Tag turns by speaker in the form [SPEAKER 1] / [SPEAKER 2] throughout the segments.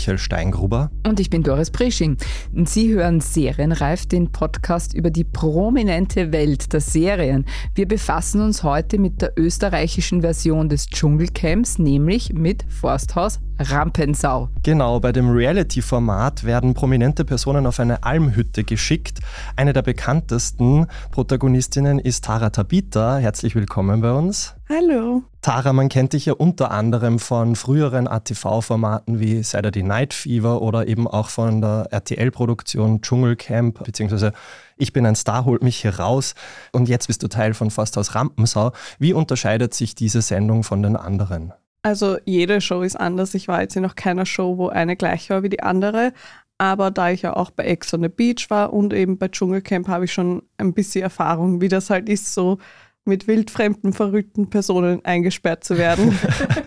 [SPEAKER 1] Michael Steingruber.
[SPEAKER 2] Und ich bin Doris Prisching. Sie hören Serienreif, den Podcast über die prominente Welt der Serien. Wir befassen uns heute mit der österreichischen Version des Dschungelcamps, nämlich mit Forsthaus Rampensau.
[SPEAKER 1] Genau, bei dem Reality-Format werden prominente Personen auf eine Almhütte geschickt. Eine der bekanntesten Protagonistinnen ist Tara Tabita. Herzlich willkommen bei uns.
[SPEAKER 3] Hallo.
[SPEAKER 1] Tara, man kennt dich ja unter anderem von früheren ATV-Formaten wie Saturday Night Fever oder eben auch von der RTL-Produktion Dschungelcamp, beziehungsweise Ich bin ein Star, holt mich hier raus. Und jetzt bist du Teil von Forsthaus Rampensau. Wie unterscheidet sich diese Sendung von den anderen?
[SPEAKER 3] Also jede Show ist anders. Ich war jetzt in noch keiner Show, wo eine gleich war wie die andere. Aber da ich ja auch bei Ex on the Beach war und eben bei Dschungelcamp, habe ich schon ein bisschen Erfahrung, wie das halt ist, so mit wildfremden, verrückten Personen eingesperrt zu werden.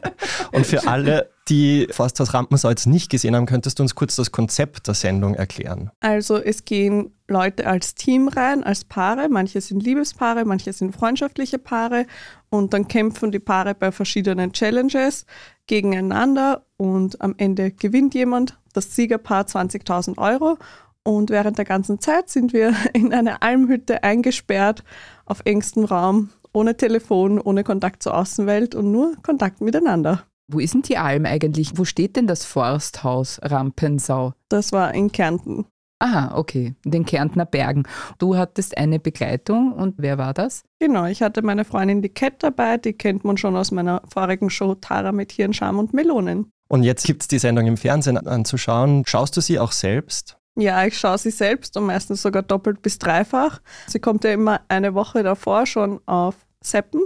[SPEAKER 1] und für alle, die Forsthaus Rampensau jetzt nicht gesehen haben, könntest du uns kurz das Konzept der Sendung erklären?
[SPEAKER 3] Also es gehen Leute als Team rein, als Paare. Manche sind Liebespaare, manche sind freundschaftliche Paare. Und dann kämpfen die Paare bei verschiedenen Challenges gegeneinander und am Ende gewinnt jemand das Siegerpaar 20.000 Euro. Und während der ganzen Zeit sind wir in einer Almhütte eingesperrt, auf engstem Raum, ohne Telefon, ohne Kontakt zur Außenwelt und nur Kontakt miteinander.
[SPEAKER 2] Wo ist denn die Alm eigentlich? Wo steht denn das Forsthaus Rampensau?
[SPEAKER 3] Das war in Kärnten.
[SPEAKER 2] Aha, okay, in den Kärntner Bergen. Du hattest eine Begleitung und wer war das?
[SPEAKER 3] Genau, ich hatte meine Freundin die Cat dabei, die kennt man schon aus meiner vorigen Show Tara mit Hirn, Scham und Melonen.
[SPEAKER 1] Und jetzt gibt es die Sendung im Fernsehen anzuschauen. Schaust du sie auch selbst?
[SPEAKER 3] Ja, ich schaue sie selbst und meistens sogar doppelt bis dreifach. Sie kommt ja immer eine Woche davor schon auf Seppen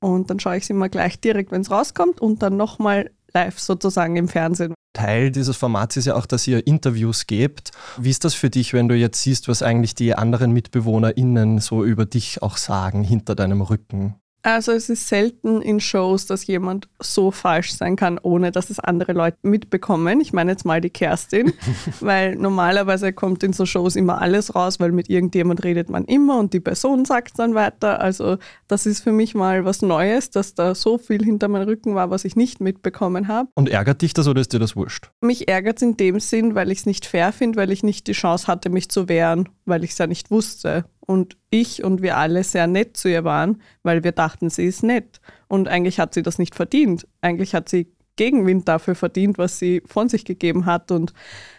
[SPEAKER 3] und dann schaue ich sie immer gleich direkt, wenn es rauskommt und dann nochmal live sozusagen im Fernsehen.
[SPEAKER 1] Teil dieses Formats ist ja auch, dass ihr Interviews gebt. Wie ist das für dich, wenn du jetzt siehst, was eigentlich die anderen MitbewohnerInnen so über dich auch sagen, hinter deinem Rücken?
[SPEAKER 3] Also es ist selten in Shows, dass jemand so falsch sein kann, ohne dass es andere Leute mitbekommen. Ich meine jetzt mal die Kerstin, weil normalerweise kommt in so Shows immer alles raus, weil mit irgendjemand redet man immer und die Person sagt es dann weiter. Also das ist für mich mal was Neues, dass da so viel hinter meinem Rücken war, was ich nicht mitbekommen habe.
[SPEAKER 1] Und ärgert dich das oder ist dir das wurscht?
[SPEAKER 3] Mich ärgert es in dem Sinn, weil ich es nicht fair finde, weil ich nicht die Chance hatte, mich zu wehren, weil ich es ja nicht wusste und ich und wir alle sehr nett zu ihr waren, weil wir dachten, sie ist nett. Und eigentlich hat sie das nicht verdient. Eigentlich hat sie Gegenwind dafür verdient, was sie von sich gegeben hat. Und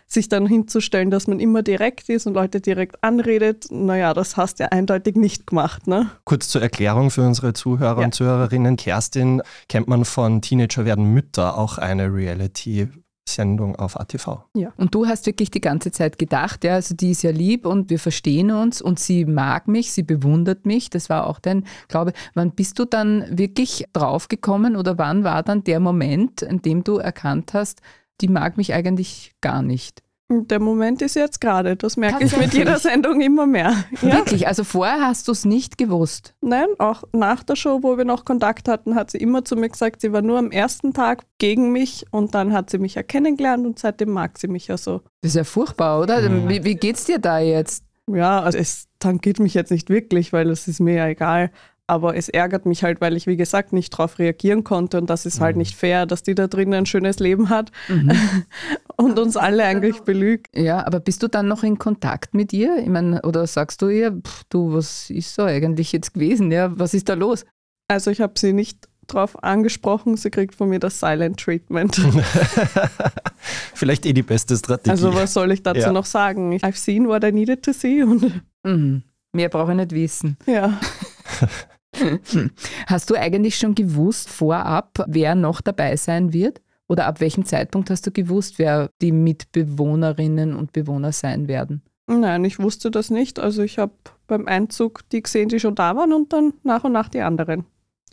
[SPEAKER 3] sich dann hinzustellen, dass man immer direkt ist und Leute direkt anredet, naja, das hast du ja eindeutig nicht gemacht. Ne?
[SPEAKER 1] Kurz zur Erklärung für unsere Zuhörer ja. und Zuhörerinnen. Kerstin kennt man von Teenager werden Mütter, auch eine Reality Sendung auf ATV.
[SPEAKER 2] Ja. Und du hast wirklich die ganze Zeit gedacht, ja, also die ist ja lieb und wir verstehen uns und sie mag mich, sie bewundert mich. Das war auch dein Glaube. Wann bist du dann wirklich draufgekommen oder wann war dann der Moment, in dem du erkannt hast, die mag mich eigentlich gar nicht?
[SPEAKER 3] Der Moment ist jetzt gerade. Das merke ich mit jeder Sendung immer mehr.
[SPEAKER 2] Ja? Wirklich? Also vorher hast du es nicht gewusst?
[SPEAKER 3] Nein, auch nach der Show, wo wir noch Kontakt hatten, hat sie immer zu mir gesagt, sie war nur am ersten Tag gegen mich und dann hat sie mich ja kennengelernt und seitdem mag sie mich ja so.
[SPEAKER 2] Das ist ja furchtbar, oder? Mhm. Wie, wie geht's dir da jetzt?
[SPEAKER 3] Ja, also es tangiert mich jetzt nicht wirklich, weil es ist mir ja egal. Aber es ärgert mich halt, weil ich, wie gesagt, nicht darauf reagieren konnte und das ist halt mhm. halt nicht fair, dass die da drinnen ein schönes Leben hat mhm. und uns alle eigentlich belügt.
[SPEAKER 2] Ja, aber bist du dann noch in Kontakt mit ihr? Ich meine, oder sagst du ihr, pff, du, was ist so eigentlich jetzt gewesen? Ja, was ist da los?
[SPEAKER 3] Also ich habe sie nicht drauf angesprochen, sie kriegt von mir das Silent Treatment.
[SPEAKER 1] Vielleicht eh die beste Strategie.
[SPEAKER 3] Also was soll ich dazu ja. noch sagen? I've seen what I needed to see. Und
[SPEAKER 2] mhm. Mehr brauche ich nicht wissen.
[SPEAKER 3] Ja.
[SPEAKER 2] Hast du eigentlich schon gewusst vorab, wer noch dabei sein wird? Oder ab welchem Zeitpunkt hast du gewusst, wer die Mitbewohnerinnen und Bewohner sein werden?
[SPEAKER 3] Nein, ich wusste das nicht. Also ich habe beim Einzug die gesehen, die schon da waren und dann nach und nach die anderen.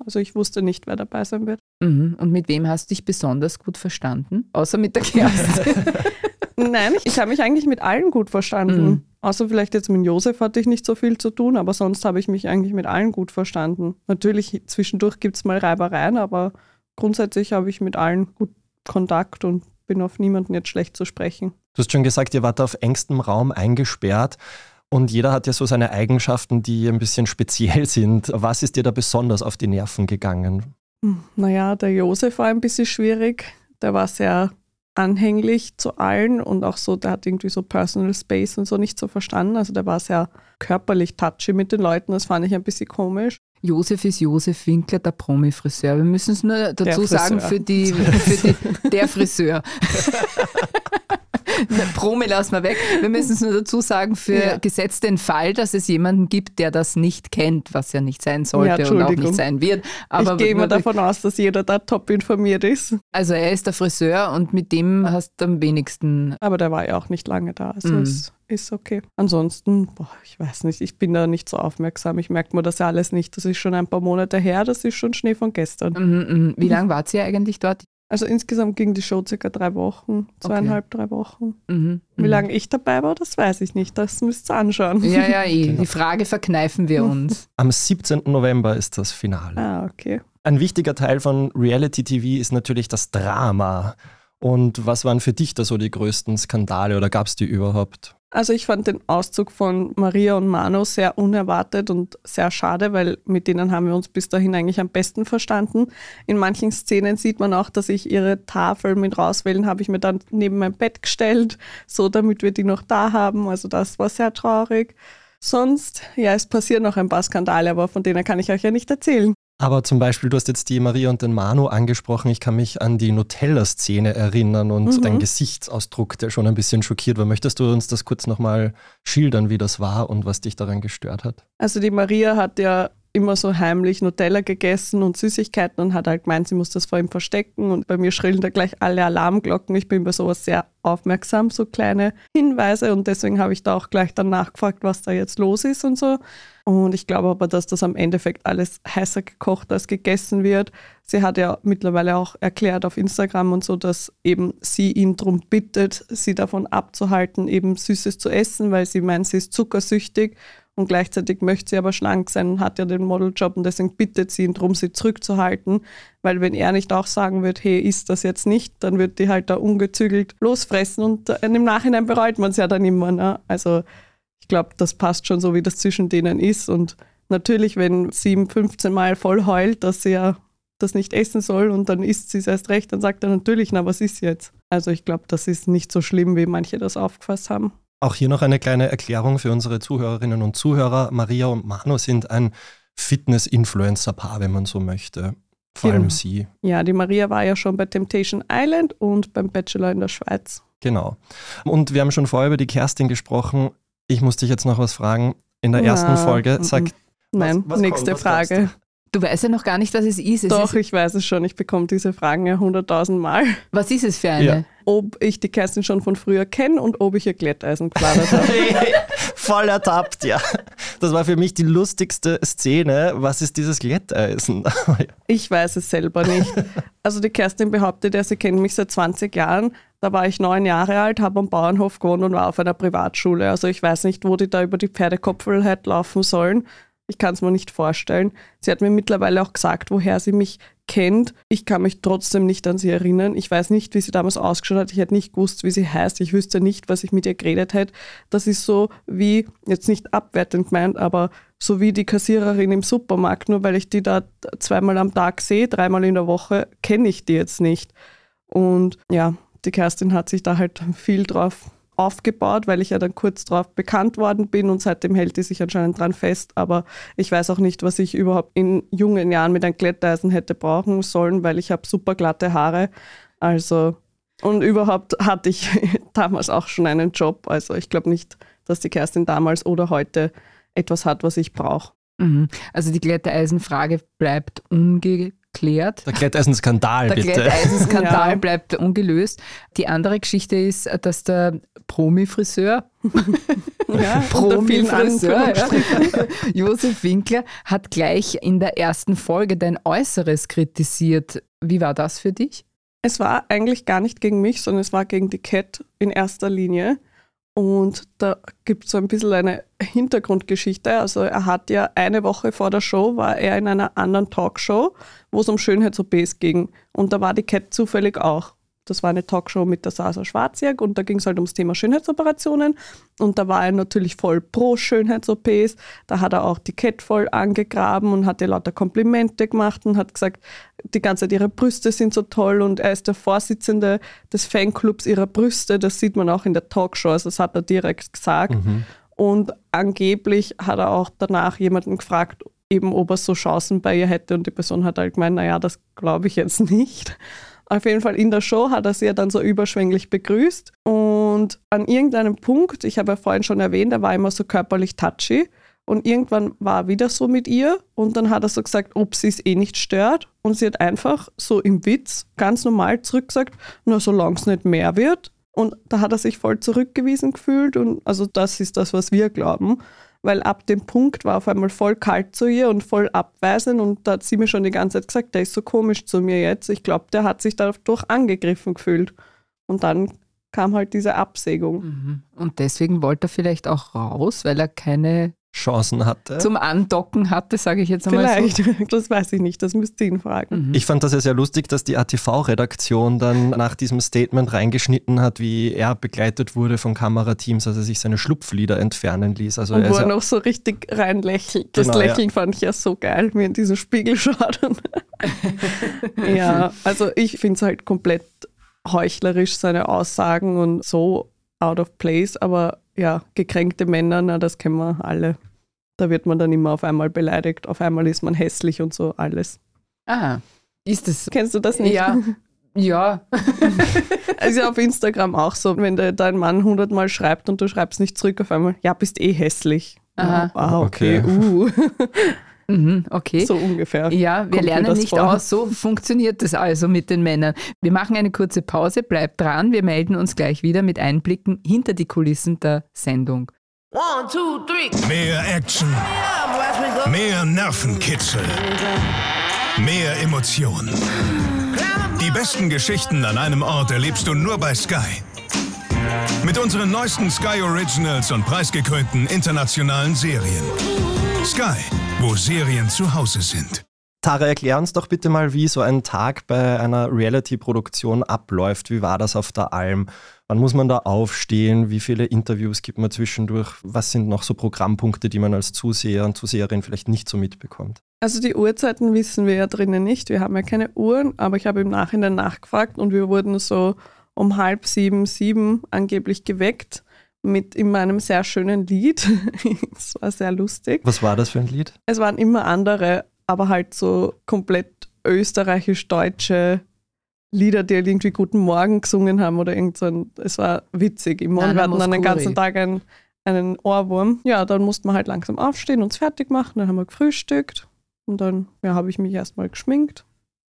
[SPEAKER 3] Also ich wusste nicht, wer dabei sein wird.
[SPEAKER 2] Mhm. Und mit wem hast du dich besonders gut verstanden? Außer mit der Kerstin.
[SPEAKER 3] Nein, ich, ich habe mich eigentlich mit allen gut verstanden. Mhm. Außer vielleicht jetzt mit Josef hatte ich nicht so viel zu tun, aber sonst habe ich mich eigentlich mit allen gut verstanden. Natürlich, zwischendurch gibt es mal Reibereien, aber grundsätzlich habe ich mit allen gut Kontakt und bin auf niemanden jetzt schlecht zu sprechen.
[SPEAKER 1] Du hast schon gesagt, ihr wart auf engstem Raum eingesperrt. Und jeder hat ja so seine Eigenschaften, die ein bisschen speziell sind. Was ist dir da besonders auf die Nerven gegangen?
[SPEAKER 3] Hm, naja, der Josef war ein bisschen schwierig. Der war sehr anhänglich zu allen und auch so, der hat irgendwie so Personal Space und so nicht so verstanden. Also der war sehr körperlich touchy mit den Leuten, das fand ich ein bisschen komisch.
[SPEAKER 2] Josef ist Josef Winkler, der Promi-Friseur. Wir müssen es nur dazu sagen für die, für die der Friseur. Promi lassen wir weg. Wir müssen es nur dazu sagen, für ja. gesetzt den Fall, dass es jemanden gibt, der das nicht kennt, was ja nicht sein sollte ja, und auch nicht sein wird.
[SPEAKER 3] Aber ich gehe mal davon aus, dass jeder da top informiert ist.
[SPEAKER 2] Also er ist der Friseur und mit dem hast du am wenigsten.
[SPEAKER 3] Aber der war ja auch nicht lange da. Also mm. es ist okay. Ansonsten, boah, ich weiß nicht, ich bin da nicht so aufmerksam. Ich merke mir das ja alles nicht. Das ist schon ein paar Monate her, das ist schon Schnee von gestern.
[SPEAKER 2] Mhm, mh. Wie lange wart ihr eigentlich dort?
[SPEAKER 3] Also insgesamt ging die Show circa drei Wochen, zweieinhalb, okay. drei Wochen. Mhm, Wie mhm. lange ich dabei war, das weiß ich nicht. Das müsst ihr anschauen.
[SPEAKER 2] Ja, ja, eh. Die Frage verkneifen wir uns.
[SPEAKER 1] Am 17. November ist das Finale.
[SPEAKER 3] Ah, okay.
[SPEAKER 1] Ein wichtiger Teil von Reality TV ist natürlich das Drama. Und was waren für dich da so die größten Skandale oder gab es die überhaupt?
[SPEAKER 3] Also ich fand den Auszug von Maria und Mano sehr unerwartet und sehr schade, weil mit denen haben wir uns bis dahin eigentlich am besten verstanden. In manchen Szenen sieht man auch, dass ich ihre Tafel mit rauswählen habe ich mir dann neben mein Bett gestellt, so damit wir die noch da haben. Also das war sehr traurig. Sonst, ja, es passieren noch ein paar Skandale, aber von denen kann ich euch ja nicht erzählen.
[SPEAKER 1] Aber zum Beispiel, du hast jetzt die Maria und den Manu angesprochen. Ich kann mich an die Nutella-Szene erinnern und mhm. dein Gesichtsausdruck, der schon ein bisschen schockiert war. Möchtest du uns das kurz nochmal schildern, wie das war und was dich daran gestört hat?
[SPEAKER 3] Also die Maria hat ja immer so heimlich Nutella gegessen und Süßigkeiten und hat halt gemeint, sie muss das vor ihm verstecken. Und bei mir schrillen da gleich alle Alarmglocken. Ich bin bei sowas sehr aufmerksam, so kleine Hinweise. Und deswegen habe ich da auch gleich dann nachgefragt, was da jetzt los ist und so. Und ich glaube aber, dass das am Endeffekt alles heißer gekocht als gegessen wird. Sie hat ja mittlerweile auch erklärt auf Instagram und so, dass eben sie ihn darum bittet, sie davon abzuhalten, eben Süßes zu essen, weil sie meint, sie ist zuckersüchtig und gleichzeitig möchte sie aber schlank sein und hat ja den Modeljob und deswegen bittet sie ihn darum, sie zurückzuhalten, weil wenn er nicht auch sagen wird, hey, isst das jetzt nicht, dann wird die halt da ungezügelt losfressen und äh, im Nachhinein bereut man es ja dann immer. Ne? Also ich glaube, das passt schon so, wie das zwischen denen ist und natürlich, wenn sie ihm 15 Mal voll heult, dass sie ja das nicht essen soll und dann isst sie es erst recht, dann sagt er natürlich, na, was ist jetzt? Also ich glaube, das ist nicht so schlimm, wie manche das aufgefasst haben.
[SPEAKER 1] Auch hier noch eine kleine Erklärung für unsere Zuhörerinnen und Zuhörer. Maria und Manu sind ein Fitness-Influencer-Paar, wenn man so möchte. Vor allem genau. sie.
[SPEAKER 3] Ja, die Maria war ja schon bei Temptation Island und beim Bachelor in der Schweiz.
[SPEAKER 1] Genau. Und wir haben schon vorher über die Kerstin gesprochen. Ich muss dich jetzt noch was fragen. In der ersten Na, Folge, sag.
[SPEAKER 3] Nein, was, was nächste kommt, Frage.
[SPEAKER 2] Du weißt ja noch gar nicht, was es ist. Es
[SPEAKER 3] Doch,
[SPEAKER 2] ist
[SPEAKER 3] ich weiß es schon. Ich bekomme diese Fragen ja hunderttausend Mal.
[SPEAKER 2] Was ist es für eine? Ja.
[SPEAKER 3] Ob ich die Kerstin schon von früher kenne und ob ich ihr Glätteisen gefladert habe.
[SPEAKER 1] Voll ertappt, ja. Das war für mich die lustigste Szene. Was ist dieses Glätteisen?
[SPEAKER 3] ich weiß es selber nicht. Also die Kerstin behauptet ja, sie kennt mich seit 20 Jahren. Da war ich neun Jahre alt, habe am Bauernhof gewohnt und war auf einer Privatschule. Also ich weiß nicht, wo die da über die Pferdekopfel halt laufen sollen. Ich kann es mir nicht vorstellen. Sie hat mir mittlerweile auch gesagt, woher sie mich kennt. Ich kann mich trotzdem nicht an sie erinnern. Ich weiß nicht, wie sie damals ausgeschaut hat. Ich hätte nicht gewusst, wie sie heißt. Ich wüsste nicht, was ich mit ihr geredet hätte. Das ist so wie, jetzt nicht abwertend gemeint, aber so wie die Kassiererin im Supermarkt. Nur weil ich die da zweimal am Tag sehe, dreimal in der Woche, kenne ich die jetzt nicht. Und ja, die Kerstin hat sich da halt viel drauf aufgebaut, weil ich ja dann kurz darauf bekannt worden bin und seitdem hält die sich anscheinend dran fest. Aber ich weiß auch nicht, was ich überhaupt in jungen Jahren mit einem Glätteisen hätte brauchen sollen, weil ich habe super glatte Haare. Also und überhaupt hatte ich damals auch schon einen Job. Also ich glaube nicht, dass die Kerstin damals oder heute etwas hat, was ich brauche.
[SPEAKER 2] Mhm. Also die Glätteisen-Frage bleibt unge klärt.
[SPEAKER 1] Der Glätteisenskandal,
[SPEAKER 2] bitte. Der Glätteisenskandal ja. bleibt ungelöst. Die andere Geschichte ist, dass der Promi-Friseur, ja, Promi-Friseur, ja, Josef Winkler, hat gleich in der ersten Folge dein Äußeres kritisiert. Wie war das für dich?
[SPEAKER 3] Es war eigentlich gar nicht gegen mich, sondern es war gegen die Cat in erster Linie. Und da gibt es so ein bisschen eine Hintergrundgeschichte. Also er hat ja eine Woche vor der Show, war er in einer anderen Talkshow, wo es um Schönheits-OPs ging. Und da war die Cat zufällig auch. Das war eine Talkshow mit der Sasa Schwarziak und da ging es halt ums Thema Schönheitsoperationen. Und da war er natürlich voll pro Schönheits-OPs. Da hat er auch die Cat voll angegraben und hat ihr lauter Komplimente gemacht und hat gesagt, die ganze Zeit ihre Brüste sind so toll und er ist der Vorsitzende des Fanclubs ihrer Brüste. Das sieht man auch in der Talkshow, also das hat er direkt gesagt. Mhm. Und angeblich hat er auch danach jemanden gefragt, eben ob er so Chancen bei ihr hätte und die Person hat halt gemeint, naja, das glaube ich jetzt nicht. Auf jeden Fall in der Show hat er sie ja dann so überschwänglich begrüßt. Und an irgendeinem Punkt, ich habe ja vorhin schon erwähnt, er war immer so körperlich touchy. Und irgendwann war er wieder so mit ihr und dann hat er so gesagt, ob sie es eh nicht stört. Und sie hat einfach so im Witz ganz normal zurückgesagt, nur solange es nicht mehr wird. Und da hat er sich voll zurückgewiesen gefühlt. Und also das ist das, was wir glauben weil ab dem Punkt war auf einmal voll kalt zu ihr und voll abweisend und da hat sie mir schon die ganze Zeit gesagt, der ist so komisch zu mir jetzt. Ich glaube, der hat sich dadurch angegriffen gefühlt. Und dann kam halt diese Absägung.
[SPEAKER 2] Mhm. Und deswegen wollte er vielleicht auch raus, weil er keine
[SPEAKER 1] Chancen hatte.
[SPEAKER 2] Zum Andocken hatte, sage ich jetzt einmal
[SPEAKER 3] Vielleicht, so. das weiß ich nicht, das müsst ihr ihn fragen.
[SPEAKER 1] Mhm. Ich fand das ja sehr lustig, dass die ATV-Redaktion dann nach diesem Statement reingeschnitten hat, wie er begleitet wurde von Kamerateams, als er sich seine Schlupflieder entfernen ließ. Also
[SPEAKER 3] Und wo er, er noch so richtig reinlächelt. Das genau, Lächeln ja. fand ich ja so geil, wie er in diesen Spiegel schaut. ja, also ich finde es halt komplett heuchlerisch, seine Aussagen und so out of place, aber ja, gekränkte Männer, na, das kennen wir alle. Da wird man dann immer auf einmal beleidigt, auf einmal ist man hässlich und so alles.
[SPEAKER 2] Ah, ist das.
[SPEAKER 3] Kennst du das nicht?
[SPEAKER 2] Ja. Ja.
[SPEAKER 3] also auf Instagram auch so, wenn der, dein Mann hundertmal schreibt und du schreibst nicht zurück, auf einmal, ja, bist eh hässlich.
[SPEAKER 2] Aha.
[SPEAKER 3] Ah, okay. okay. Uh.
[SPEAKER 2] Mhm, okay.
[SPEAKER 3] So ungefähr.
[SPEAKER 2] Ja, wir lernen nicht vor. aus. So funktioniert das also mit den Männern. Wir machen eine kurze Pause, bleibt dran. Wir melden uns gleich wieder mit Einblicken hinter die Kulissen der Sendung.
[SPEAKER 4] One, two, three. Mehr Action. Mehr Nervenkitzel. Mehr Emotionen. Die besten Geschichten an einem Ort erlebst du nur bei Sky. Mit unseren neuesten Sky Originals und preisgekrönten internationalen Serien. Sky, wo Serien zu Hause sind.
[SPEAKER 1] Tara, erklär uns doch bitte mal, wie so ein Tag bei einer Reality-Produktion abläuft. Wie war das auf der Alm? Wann muss man da aufstehen? Wie viele Interviews gibt man zwischendurch? Was sind noch so Programmpunkte, die man als Zuseher und Zuseherin vielleicht nicht so mitbekommt?
[SPEAKER 3] Also die Uhrzeiten wissen wir ja drinnen nicht. Wir haben ja keine Uhren, aber ich habe im Nachhinein nachgefragt und wir wurden so um halb sieben, sieben angeblich geweckt mit in meinem sehr schönen Lied. Es war sehr lustig.
[SPEAKER 1] Was war das für ein Lied?
[SPEAKER 3] Es waren immer andere, aber halt so komplett österreichisch-deutsche Lieder, die halt irgendwie Guten Morgen gesungen haben oder irgend so ein, es war witzig. Im Mond hatten dann den ganzen Tag einen, einen Ohrwurm. Ja, dann musste man halt langsam aufstehen, uns fertig machen, dann haben wir gefrühstückt und dann ja, habe ich mich erstmal geschminkt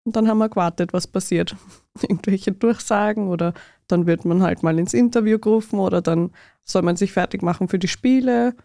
[SPEAKER 3] und dann haben wir gewartet, was passiert. Irgendwelche Durchsagen oder dann wird man halt mal ins Interview gerufen oder dann soll man sich fertig machen für die Spiele.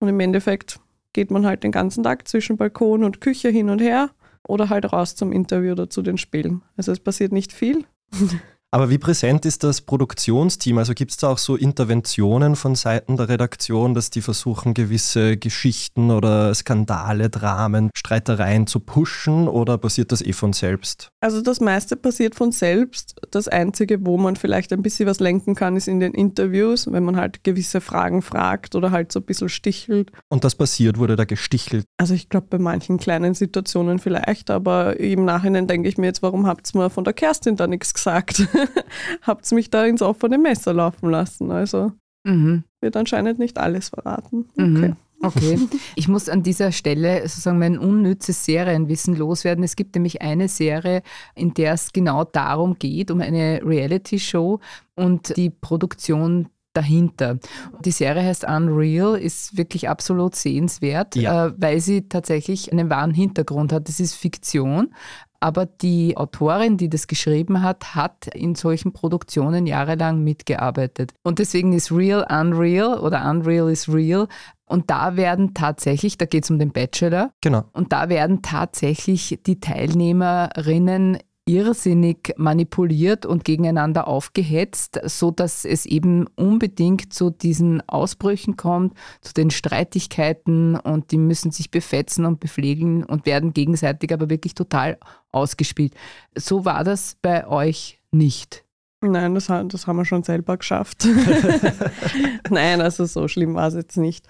[SPEAKER 3] Und im Endeffekt geht man halt den ganzen Tag zwischen Balkon und Küche hin und her oder halt raus zum Interview oder zu den Spielen. Also es passiert nicht viel.
[SPEAKER 1] Aber wie präsent ist das Produktionsteam? Also gibt es da auch so Interventionen von Seiten der Redaktion, dass die versuchen, gewisse Geschichten oder Skandale, Dramen, Streitereien zu pushen oder passiert das eh von selbst?
[SPEAKER 3] Also das meiste passiert von selbst. Das Einzige, wo man vielleicht ein bisschen was lenken kann, ist in den Interviews, wenn man halt gewisse Fragen fragt oder halt so ein bisschen stichelt.
[SPEAKER 1] Und das passiert, wurde da gestichelt?
[SPEAKER 3] Also ich glaube bei manchen kleinen Situationen vielleicht, aber im Nachhinein denke ich mir jetzt, warum habt ihr mir von der Kerstin da nichts gesagt? habt mich da ins offene Messer laufen lassen. Also mhm. wird anscheinend nicht alles verraten.
[SPEAKER 2] Okay. Mhm. Okay. Ich muss an dieser Stelle sozusagen mein unnützes Serienwissen loswerden. Es gibt nämlich eine Serie, in der es genau darum geht, um eine Reality-Show und die Produktion dahinter. Die Serie heißt Unreal, ist wirklich absolut sehenswert, ja. äh, weil sie tatsächlich einen wahren Hintergrund hat. Das ist Fiktion, aber die Autorin, die das geschrieben hat, hat in solchen Produktionen jahrelang mitgearbeitet. Und deswegen ist Real Unreal oder Unreal is Real. Und da werden tatsächlich, da geht es um den Bachelor.
[SPEAKER 1] Genau.
[SPEAKER 2] Und da werden tatsächlich die Teilnehmerinnen irrsinnig manipuliert und gegeneinander aufgehetzt, so dass es eben unbedingt zu diesen Ausbrüchen kommt, zu den Streitigkeiten und die müssen sich befetzen und bepflegeln und werden gegenseitig aber wirklich total ausgespielt. So war das bei euch nicht.
[SPEAKER 3] Nein, das, das haben wir schon selber geschafft. Nein, also so schlimm war es jetzt nicht.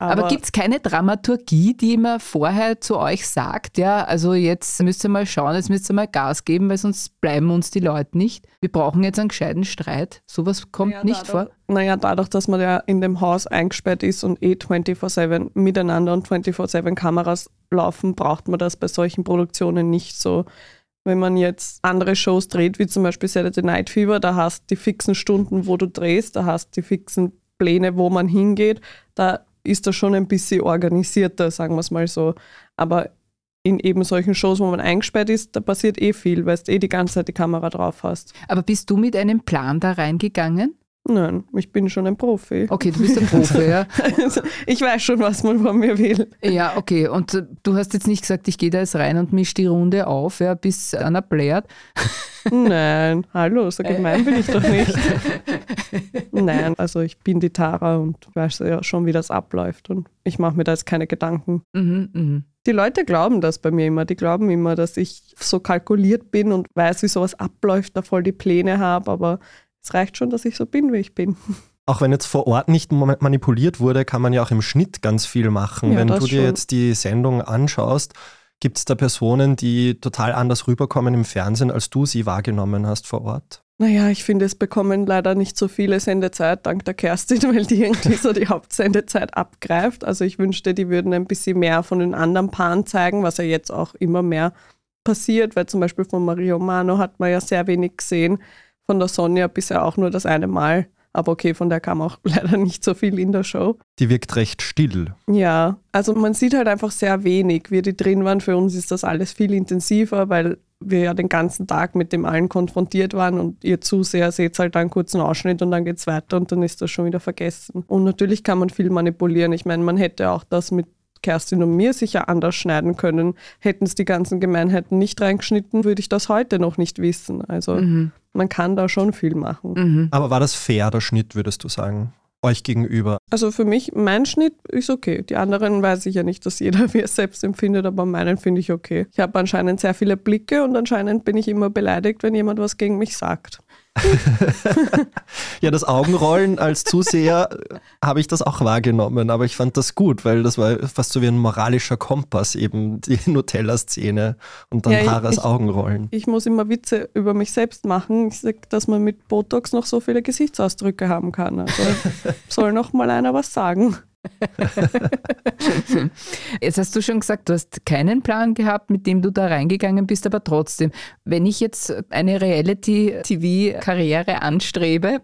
[SPEAKER 2] Aber, Aber gibt es keine Dramaturgie, die man vorher zu euch sagt, ja, also jetzt müsst ihr mal schauen, jetzt müsst ihr mal Gas geben, weil sonst bleiben uns die Leute nicht. Wir brauchen jetzt einen gescheiten Streit. Sowas kommt naja, nicht
[SPEAKER 3] dadurch,
[SPEAKER 2] vor.
[SPEAKER 3] Naja, dadurch, dass man ja in dem Haus eingesperrt ist und eh 24-7 miteinander und 24-7 Kameras laufen, braucht man das bei solchen Produktionen nicht so. Wenn man jetzt andere Shows dreht, wie zum Beispiel Saturday Night Fever, da hast du die fixen Stunden, wo du drehst, da hast du die fixen Pläne, wo man hingeht. Da ist das schon ein bisschen organisierter, sagen wir es mal so. Aber in eben solchen Shows, wo man eingesperrt ist, da passiert eh viel, weil du eh die ganze Zeit die Kamera drauf hast.
[SPEAKER 2] Aber bist du mit einem Plan da reingegangen?
[SPEAKER 3] Nein, ich bin schon ein Profi.
[SPEAKER 2] Okay, du bist ein Profi, ja.
[SPEAKER 3] Also, ich weiß schon, was man von mir will.
[SPEAKER 2] Ja, okay. Und äh, du hast jetzt nicht gesagt, ich gehe da jetzt rein und mische die Runde auf, ja, bis einer blärt.
[SPEAKER 3] Nein, hallo, so gemein bin ich doch nicht. Nein, also ich bin die Tara und weiß ja schon, wie das abläuft und ich mache mir da jetzt keine Gedanken. Mhm, mh. Die Leute glauben das bei mir immer. Die glauben immer, dass ich so kalkuliert bin und weiß, wie sowas abläuft, da voll die Pläne habe, aber es reicht schon, dass ich so bin, wie ich bin.
[SPEAKER 1] Auch wenn jetzt vor Ort nicht manipuliert wurde, kann man ja auch im Schnitt ganz viel machen. Ja, wenn du dir schon. jetzt die Sendung anschaust, gibt es da Personen, die total anders rüberkommen im Fernsehen, als du sie wahrgenommen hast vor Ort?
[SPEAKER 3] Naja, ich finde, es bekommen leider nicht so viele Sendezeit dank der Kerstin, weil die irgendwie so die Hauptsendezeit abgreift. Also ich wünschte, die würden ein bisschen mehr von den anderen Paaren zeigen, was ja jetzt auch immer mehr passiert, weil zum Beispiel von Mario Mano hat man ja sehr wenig gesehen von der Sonja bisher auch nur das eine Mal. Aber okay, von der kam auch leider nicht so viel in der Show.
[SPEAKER 1] Die wirkt recht still.
[SPEAKER 3] Ja, also man sieht halt einfach sehr wenig, wie die drin waren. Für uns ist das alles viel intensiver, weil wir ja den ganzen Tag mit dem allen konfrontiert waren und ihr Zuseher seht halt einen kurzen Ausschnitt und dann geht es weiter und dann ist das schon wieder vergessen. Und natürlich kann man viel manipulieren. Ich meine, man hätte auch das mit Kerstin und mir sicher anders schneiden können. Hätten es die ganzen Gemeinheiten nicht reingeschnitten, würde ich das heute noch nicht wissen. Also mhm. man kann da schon viel machen.
[SPEAKER 1] Mhm. Aber war das fair, der Schnitt, würdest du sagen? Euch gegenüber?
[SPEAKER 3] Also für mich, mein Schnitt ist okay. Die anderen weiß ich ja nicht, dass jeder wie es selbst empfindet, aber meinen finde ich okay. Ich habe anscheinend sehr viele Blicke und anscheinend bin ich immer beleidigt, wenn jemand was gegen mich sagt.
[SPEAKER 1] ja, das Augenrollen als Zuseher habe ich das auch wahrgenommen, aber ich fand das gut, weil das war fast so wie ein moralischer Kompass, eben die Nutella-Szene und dann ja, Haras Augenrollen.
[SPEAKER 3] Ich muss immer Witze über mich selbst machen. Ich sage, dass man mit Botox noch so viele Gesichtsausdrücke haben kann. Also soll noch mal einer was sagen.
[SPEAKER 2] jetzt hast du schon gesagt, du hast keinen Plan gehabt, mit dem du da reingegangen bist, aber trotzdem, wenn ich jetzt eine Reality-TV-Karriere anstrebe,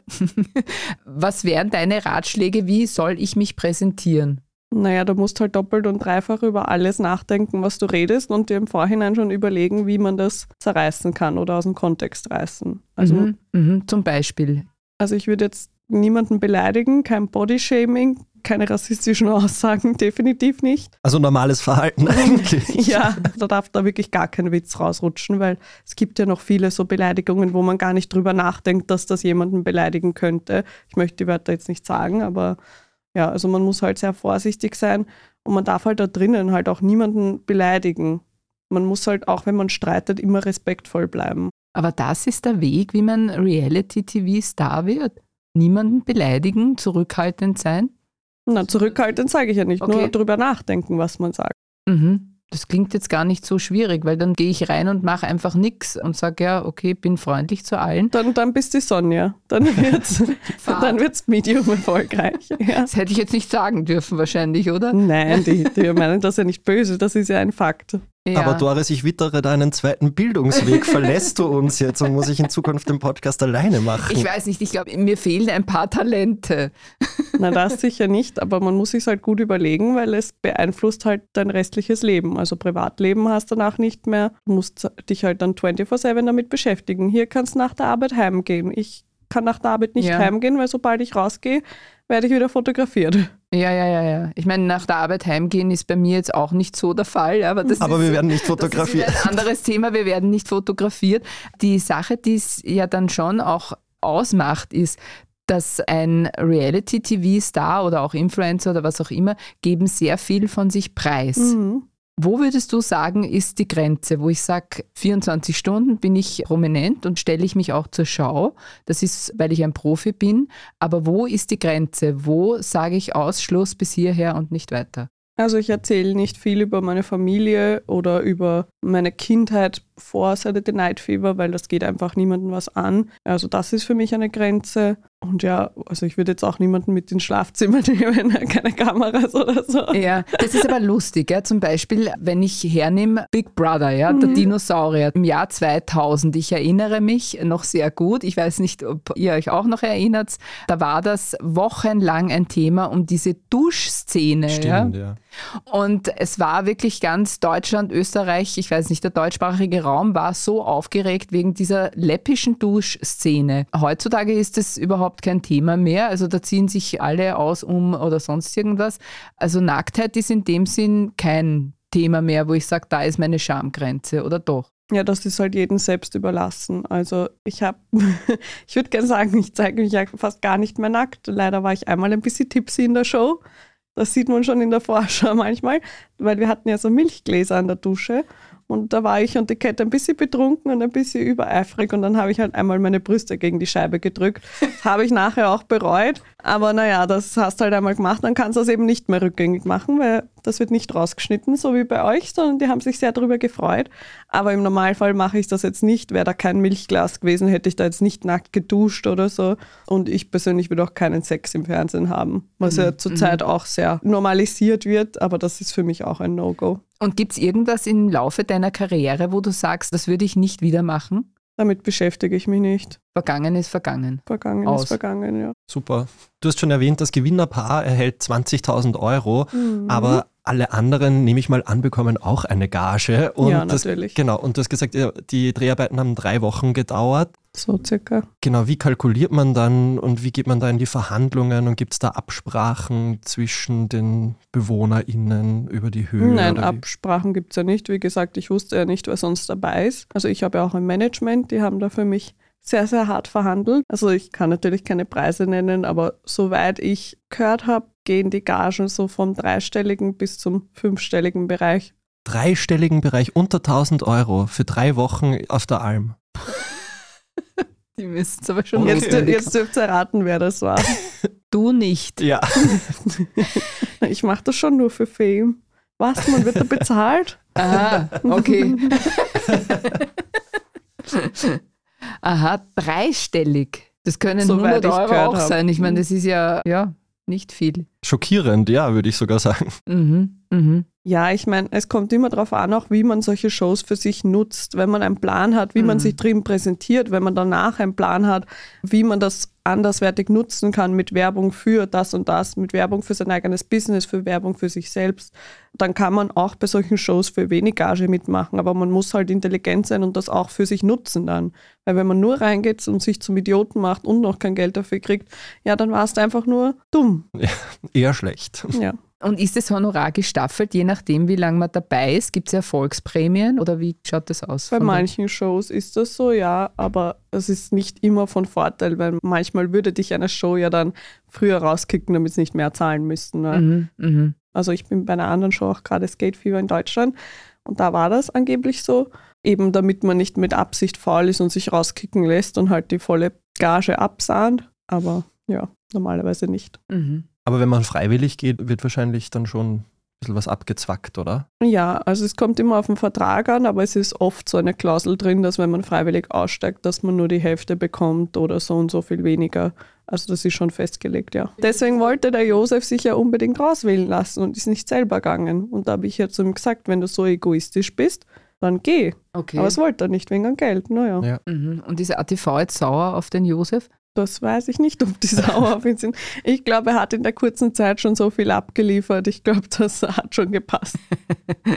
[SPEAKER 2] was wären deine Ratschläge? Wie soll ich mich präsentieren?
[SPEAKER 3] Naja, du musst halt doppelt und dreifach über alles nachdenken, was du redest und dir im Vorhinein schon überlegen, wie man das zerreißen kann oder aus dem Kontext reißen.
[SPEAKER 2] Also, mhm, mh, zum Beispiel.
[SPEAKER 3] Also ich würde jetzt niemanden beleidigen, kein Bodyshaming, keine rassistischen Aussagen, definitiv nicht.
[SPEAKER 1] Also normales Verhalten eigentlich.
[SPEAKER 3] ja, da darf da wirklich gar kein Witz rausrutschen, weil es gibt ja noch viele so Beleidigungen, wo man gar nicht drüber nachdenkt, dass das jemanden beleidigen könnte. Ich möchte die Wörter jetzt nicht sagen, aber ja, also man muss halt sehr vorsichtig sein und man darf halt da drinnen halt auch niemanden beleidigen. Man muss halt auch, wenn man streitet, immer respektvoll bleiben.
[SPEAKER 2] Aber das ist der Weg, wie man Reality-TV-Star wird. Niemanden beleidigen, zurückhaltend sein?
[SPEAKER 3] Na, zurückhaltend sage ich ja nicht, okay. nur drüber nachdenken, was man sagt.
[SPEAKER 2] Mhm. Das klingt jetzt gar nicht so schwierig, weil dann gehe ich rein und mache einfach nichts und sage, ja, okay, bin freundlich zu allen.
[SPEAKER 3] Dann, dann bist du Sonja. Dann wird es dann wird's medium erfolgreich.
[SPEAKER 2] Ja. Das hätte ich jetzt nicht sagen dürfen wahrscheinlich, oder?
[SPEAKER 3] Nein, die, die meinen das ja nicht böse, das ist ja ein Fakt.
[SPEAKER 1] Ja. Aber Doris, ich wittere deinen zweiten Bildungsweg. Verlässt du uns jetzt und muss ich in Zukunft den Podcast alleine machen?
[SPEAKER 2] Ich weiß nicht, ich glaube, mir fehlen ein paar Talente.
[SPEAKER 3] Na, das sicher nicht, aber man muss sich halt gut überlegen, weil es beeinflusst halt dein restliches Leben. Also Privatleben hast du danach nicht mehr. Du musst dich halt dann 24-7 damit beschäftigen. Hier kannst du nach der Arbeit heimgehen. Ich kann nach der Arbeit nicht ja. heimgehen, weil sobald ich rausgehe, werde ich wieder fotografiert.
[SPEAKER 2] Ja, ja, ja, ja. Ich meine, nach der Arbeit heimgehen ist bei mir jetzt auch nicht so der Fall. Aber, das
[SPEAKER 1] aber
[SPEAKER 2] ist,
[SPEAKER 1] wir werden nicht fotografiert.
[SPEAKER 2] Das ist ein anderes Thema, wir werden nicht fotografiert. Die Sache, die es ja dann schon auch ausmacht, ist, dass ein Reality-TV-Star oder auch Influencer oder was auch immer geben sehr viel von sich preis. Mhm. Wo würdest du sagen, ist die Grenze, wo ich sage, 24 Stunden bin ich prominent und stelle ich mich auch zur Schau? Das ist, weil ich ein Profi bin. Aber wo ist die Grenze? Wo sage ich Ausschluss bis hierher und nicht weiter?
[SPEAKER 3] Also ich erzähle nicht viel über meine Familie oder über meine Kindheit vor Saturday Night Fever, weil das geht einfach niemandem was an. Also das ist für mich eine Grenze. Und ja, also ich würde jetzt auch niemanden mit ins Schlafzimmer nehmen, keine Kameras oder so.
[SPEAKER 2] Ja, das ist aber lustig. Ja. Zum Beispiel, wenn ich hernehme Big Brother, ja, der mhm. Dinosaurier im Jahr 2000. Ich erinnere mich noch sehr gut. Ich weiß nicht, ob ihr euch auch noch erinnert. Da war das wochenlang ein Thema um diese Duschszene.
[SPEAKER 1] Stimmt, ja. ja.
[SPEAKER 2] Und es war wirklich ganz Deutschland, Österreich, ich weiß nicht, der deutschsprachige Raum war so aufgeregt wegen dieser läppischen Duschszene. Heutzutage ist es überhaupt kein Thema mehr. Also da ziehen sich alle aus um oder sonst irgendwas. Also Nacktheit ist in dem Sinn kein Thema mehr, wo ich sage, da ist meine Schamgrenze oder doch?
[SPEAKER 3] Ja, das ist halt jedem selbst überlassen. Also ich habe, ich würde gerne sagen, ich zeige mich ja fast gar nicht mehr nackt. Leider war ich einmal ein bisschen tipsy in der Show. Das sieht man schon in der Vorschau manchmal, weil wir hatten ja so Milchgläser an der Dusche und da war ich und die Kette ein bisschen betrunken und ein bisschen übereifrig und dann habe ich halt einmal meine Brüste gegen die Scheibe gedrückt. Habe ich nachher auch bereut. Aber naja, das hast du halt einmal gemacht, dann kannst du das eben nicht mehr rückgängig machen, weil das wird nicht rausgeschnitten, so wie bei euch, sondern die haben sich sehr darüber gefreut. Aber im Normalfall mache ich das jetzt nicht. Wäre da kein Milchglas gewesen, hätte ich da jetzt nicht nackt geduscht oder so. Und ich persönlich würde auch keinen Sex im Fernsehen haben, was mhm. ja zurzeit mhm. auch sehr normalisiert wird, aber das ist für mich auch ein No-Go.
[SPEAKER 2] Und gibt es irgendwas im Laufe deiner Karriere, wo du sagst, das würde ich nicht wieder machen?
[SPEAKER 3] Damit beschäftige ich mich nicht.
[SPEAKER 2] Vergangen ist vergangen.
[SPEAKER 3] Vergangen Aus. ist vergangen, ja.
[SPEAKER 1] Super. Du hast schon erwähnt, das Gewinnerpaar erhält 20.000 Euro, mhm. aber alle anderen, nehme ich mal an, bekommen auch eine Gage.
[SPEAKER 3] Und ja, natürlich.
[SPEAKER 1] Das, genau, und du hast gesagt, die Dreharbeiten haben drei Wochen gedauert.
[SPEAKER 3] So circa.
[SPEAKER 1] Genau, wie kalkuliert man dann und wie geht man da in die Verhandlungen und gibt es da Absprachen zwischen den BewohnerInnen über die Höhe?
[SPEAKER 3] Nein, Absprachen gibt es ja nicht. Wie gesagt, ich wusste ja nicht, wer sonst dabei ist. Also ich habe ja auch ein Management, die haben da für mich sehr, sehr hart verhandelt. Also ich kann natürlich keine Preise nennen, aber soweit ich gehört habe, gehen die Gagen so vom dreistelligen bis zum fünfstelligen Bereich.
[SPEAKER 1] Dreistelligen Bereich unter 1000 Euro für drei Wochen auf der Alm.
[SPEAKER 2] Die müssen es aber schon
[SPEAKER 3] Jetzt, jetzt dürft ihr erraten, wer das war.
[SPEAKER 2] Du nicht.
[SPEAKER 1] Ja.
[SPEAKER 3] ich mache das schon nur für Fame. Was? Man wird da bezahlt?
[SPEAKER 2] Aha, okay. Aha, dreistellig. Das können so 100 Euro auch haben. sein. Ich meine, das ist ja, ja nicht viel.
[SPEAKER 1] Schockierend, ja, würde ich sogar sagen.
[SPEAKER 2] Mhm, mhm.
[SPEAKER 3] Ja, ich meine, es kommt immer darauf an, auch wie man solche Shows für sich nutzt. Wenn man einen Plan hat, wie mhm. man sich drin präsentiert, wenn man danach einen Plan hat, wie man das anderswertig nutzen kann mit Werbung für das und das, mit Werbung für sein eigenes Business, für Werbung für sich selbst, dann kann man auch bei solchen Shows für wenig Gage mitmachen. Aber man muss halt intelligent sein und das auch für sich nutzen dann. Weil wenn man nur reingeht und sich zum Idioten macht und noch kein Geld dafür kriegt, ja, dann war es einfach nur dumm.
[SPEAKER 1] Ja, eher schlecht.
[SPEAKER 3] Ja.
[SPEAKER 2] Und ist das Honorar gestaffelt, je nachdem, wie lange man dabei ist? Gibt es Erfolgsprämien oder wie schaut das aus?
[SPEAKER 3] Bei manchen Shows ist das so, ja, aber es ist nicht immer von Vorteil, weil manchmal würde dich eine Show ja dann früher rauskicken, damit sie nicht mehr zahlen müssten. Ne? Mhm, mh. Also ich bin bei einer anderen Show auch gerade Skate Fever in Deutschland und da war das angeblich so, eben damit man nicht mit Absicht faul ist und sich rauskicken lässt und halt die volle Gage absahnt, aber ja, normalerweise nicht.
[SPEAKER 1] Mhm. Aber wenn man freiwillig geht, wird wahrscheinlich dann schon ein bisschen was abgezwackt, oder?
[SPEAKER 3] Ja, also es kommt immer auf den Vertrag an, aber es ist oft so eine Klausel drin, dass wenn man freiwillig aussteigt, dass man nur die Hälfte bekommt oder so und so viel weniger. Also das ist schon festgelegt, ja. Deswegen wollte der Josef sich ja unbedingt rauswählen lassen und ist nicht selber gegangen. Und da habe ich ja zu ihm gesagt, wenn du so egoistisch bist, dann geh. Okay. Aber es wollte er nicht wegen Geld, naja. Ja.
[SPEAKER 2] Mhm. Und ist ATV jetzt sauer auf den Josef?
[SPEAKER 3] Das weiß ich nicht, ob die sauer auf ihn sind. Ich glaube, er hat in der kurzen Zeit schon so viel abgeliefert. Ich glaube, das hat schon gepasst.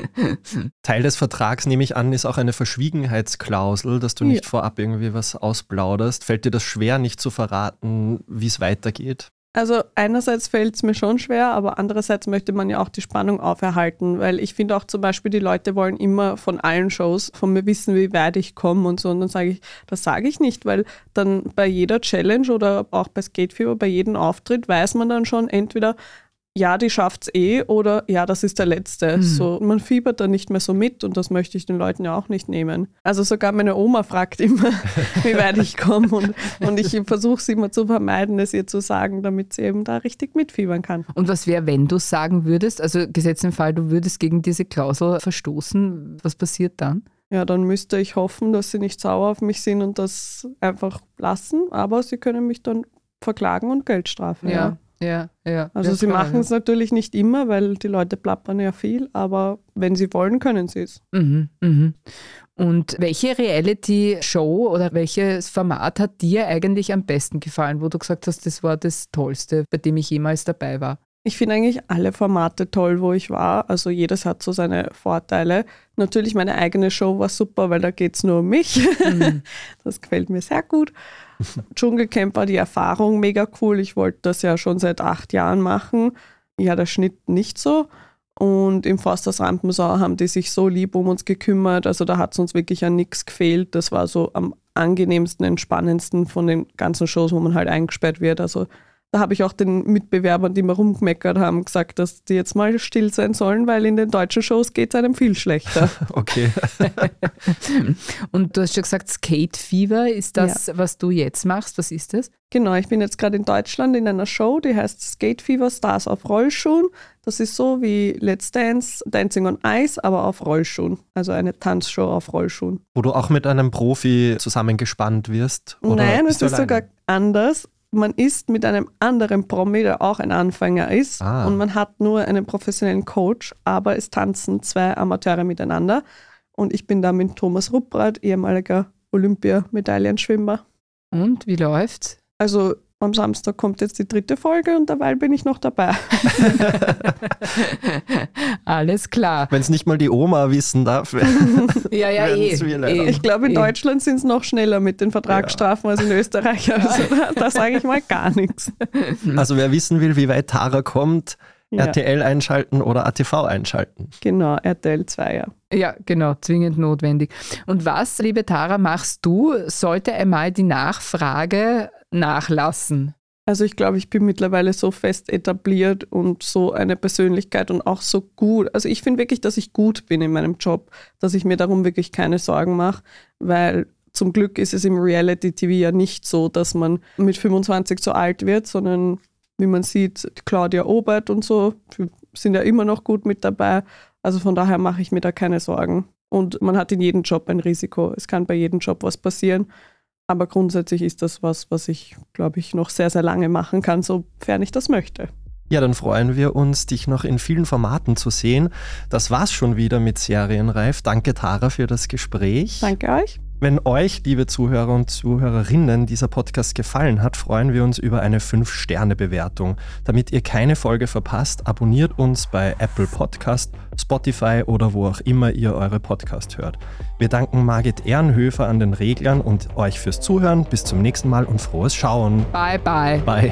[SPEAKER 1] Teil des Vertrags, nehme ich an, ist auch eine Verschwiegenheitsklausel, dass du nicht ja. vorab irgendwie was ausplauderst. Fällt dir das schwer, nicht zu verraten, wie es weitergeht?
[SPEAKER 3] Also einerseits fällt es mir schon schwer, aber andererseits möchte man ja auch die Spannung auferhalten, weil ich finde auch zum Beispiel, die Leute wollen immer von allen Shows von mir wissen, wie weit ich komme und so. Und dann sage ich, das sage ich nicht, weil dann bei jeder Challenge oder auch bei Skatefever, bei jedem Auftritt weiß man dann schon entweder, ja, die schafft es eh oder ja, das ist der letzte. Mhm. So, man fiebert da nicht mehr so mit und das möchte ich den Leuten ja auch nicht nehmen. Also sogar meine Oma fragt immer, wie weit ich komme und, und ich versuche es immer zu vermeiden, es ihr zu sagen, damit sie eben da richtig mitfiebern kann.
[SPEAKER 2] Und was wäre, wenn du es sagen würdest? Also gesetzt im Fall, du würdest gegen diese Klausel verstoßen, was passiert dann?
[SPEAKER 3] Ja, dann müsste ich hoffen, dass sie nicht sauer auf mich sind und das einfach lassen, aber sie können mich dann verklagen und Geldstrafen.
[SPEAKER 2] ja. ja. Ja, ja.
[SPEAKER 3] Also sie machen es natürlich nicht immer, weil die Leute plappern ja viel, aber wenn sie wollen, können sie es.
[SPEAKER 2] Mhm, mhm. Und welche Reality-Show oder welches Format hat dir eigentlich am besten gefallen, wo du gesagt hast, das war das Tollste, bei dem ich jemals dabei war?
[SPEAKER 3] Ich finde eigentlich alle Formate toll, wo ich war. Also jedes hat so seine Vorteile. Natürlich meine eigene Show war super, weil da geht es nur um mich. Mhm. Das gefällt mir sehr gut. Dschungelcamp war die Erfahrung mega cool. Ich wollte das ja schon seit acht Jahren machen. Ja, der Schnitt nicht so. Und im Forsters Rampensau haben die sich so lieb um uns gekümmert. Also da hat es uns wirklich an nichts gefehlt. Das war so am angenehmsten, entspannendsten von den ganzen Shows, wo man halt eingesperrt wird. Also da habe ich auch den Mitbewerbern, die mir rumgemeckert haben, gesagt, dass die jetzt mal still sein sollen, weil in den deutschen Shows geht es einem viel schlechter.
[SPEAKER 1] okay.
[SPEAKER 2] Und du hast schon gesagt, Skate Fever ist das, ja. was du jetzt machst. Was ist das?
[SPEAKER 3] Genau, ich bin jetzt gerade in Deutschland in einer Show, die heißt Skate Fever Stars auf Rollschuhen. Das ist so wie Let's Dance, Dancing on Ice, aber auf Rollschuhen. Also eine Tanzshow auf Rollschuhen.
[SPEAKER 1] Wo du auch mit einem Profi zusammengespannt wirst?
[SPEAKER 3] Nein, es ist alleine? sogar anders man ist mit einem anderen Promi, der auch ein Anfänger ist, ah. und man hat nur einen professionellen Coach, aber es tanzen zwei Amateure miteinander. Und ich bin da mit Thomas Rupprath, ehemaliger Olympiamedaillenschwimmer.
[SPEAKER 2] Und wie läuft's?
[SPEAKER 3] Also am Samstag kommt jetzt die dritte Folge und dabei bin ich noch dabei.
[SPEAKER 2] Alles klar.
[SPEAKER 1] Wenn es nicht mal die Oma wissen darf.
[SPEAKER 2] ja, ja, eh,
[SPEAKER 3] eh, Ich glaube, in eh. Deutschland sind es noch schneller mit den Vertragsstrafen ja. als in Österreich. Also da, da sage ich mal gar nichts.
[SPEAKER 1] Also wer wissen will, wie weit Tara kommt, ja. RTL einschalten oder ATV einschalten.
[SPEAKER 3] Genau, RTL 2, ja.
[SPEAKER 2] Ja, genau, zwingend notwendig. Und was, liebe Tara, machst du, sollte einmal die Nachfrage nachlassen?
[SPEAKER 3] Also ich glaube, ich bin mittlerweile so fest etabliert und so eine Persönlichkeit und auch so gut. Also ich finde wirklich, dass ich gut bin in meinem Job, dass ich mir darum wirklich keine Sorgen mache, weil zum Glück ist es im Reality-TV ja nicht so, dass man mit 25 so alt wird, sondern wie man sieht, Claudia Obert und so sind ja immer noch gut mit dabei. Also von daher mache ich mir da keine Sorgen. Und man hat in jedem Job ein Risiko. Es kann bei jedem Job was passieren. Aber grundsätzlich ist das was, was ich, glaube ich, noch sehr, sehr lange machen kann, sofern ich das möchte.
[SPEAKER 1] Ja, dann freuen wir uns, dich noch in vielen Formaten zu sehen. Das war's schon wieder mit Serienreif. Danke, Tara, für das Gespräch.
[SPEAKER 3] Danke euch.
[SPEAKER 1] Wenn euch, liebe Zuhörer und Zuhörerinnen, dieser Podcast gefallen hat, freuen wir uns über eine 5-Sterne-Bewertung. Damit ihr keine Folge verpasst, abonniert uns bei Apple Podcast, Spotify oder wo auch immer ihr eure Podcast hört. Wir danken Margit Ehrenhöfer an den Reglern und euch fürs Zuhören. Bis zum nächsten Mal und frohes Schauen.
[SPEAKER 2] Bye, bye.
[SPEAKER 1] Bye.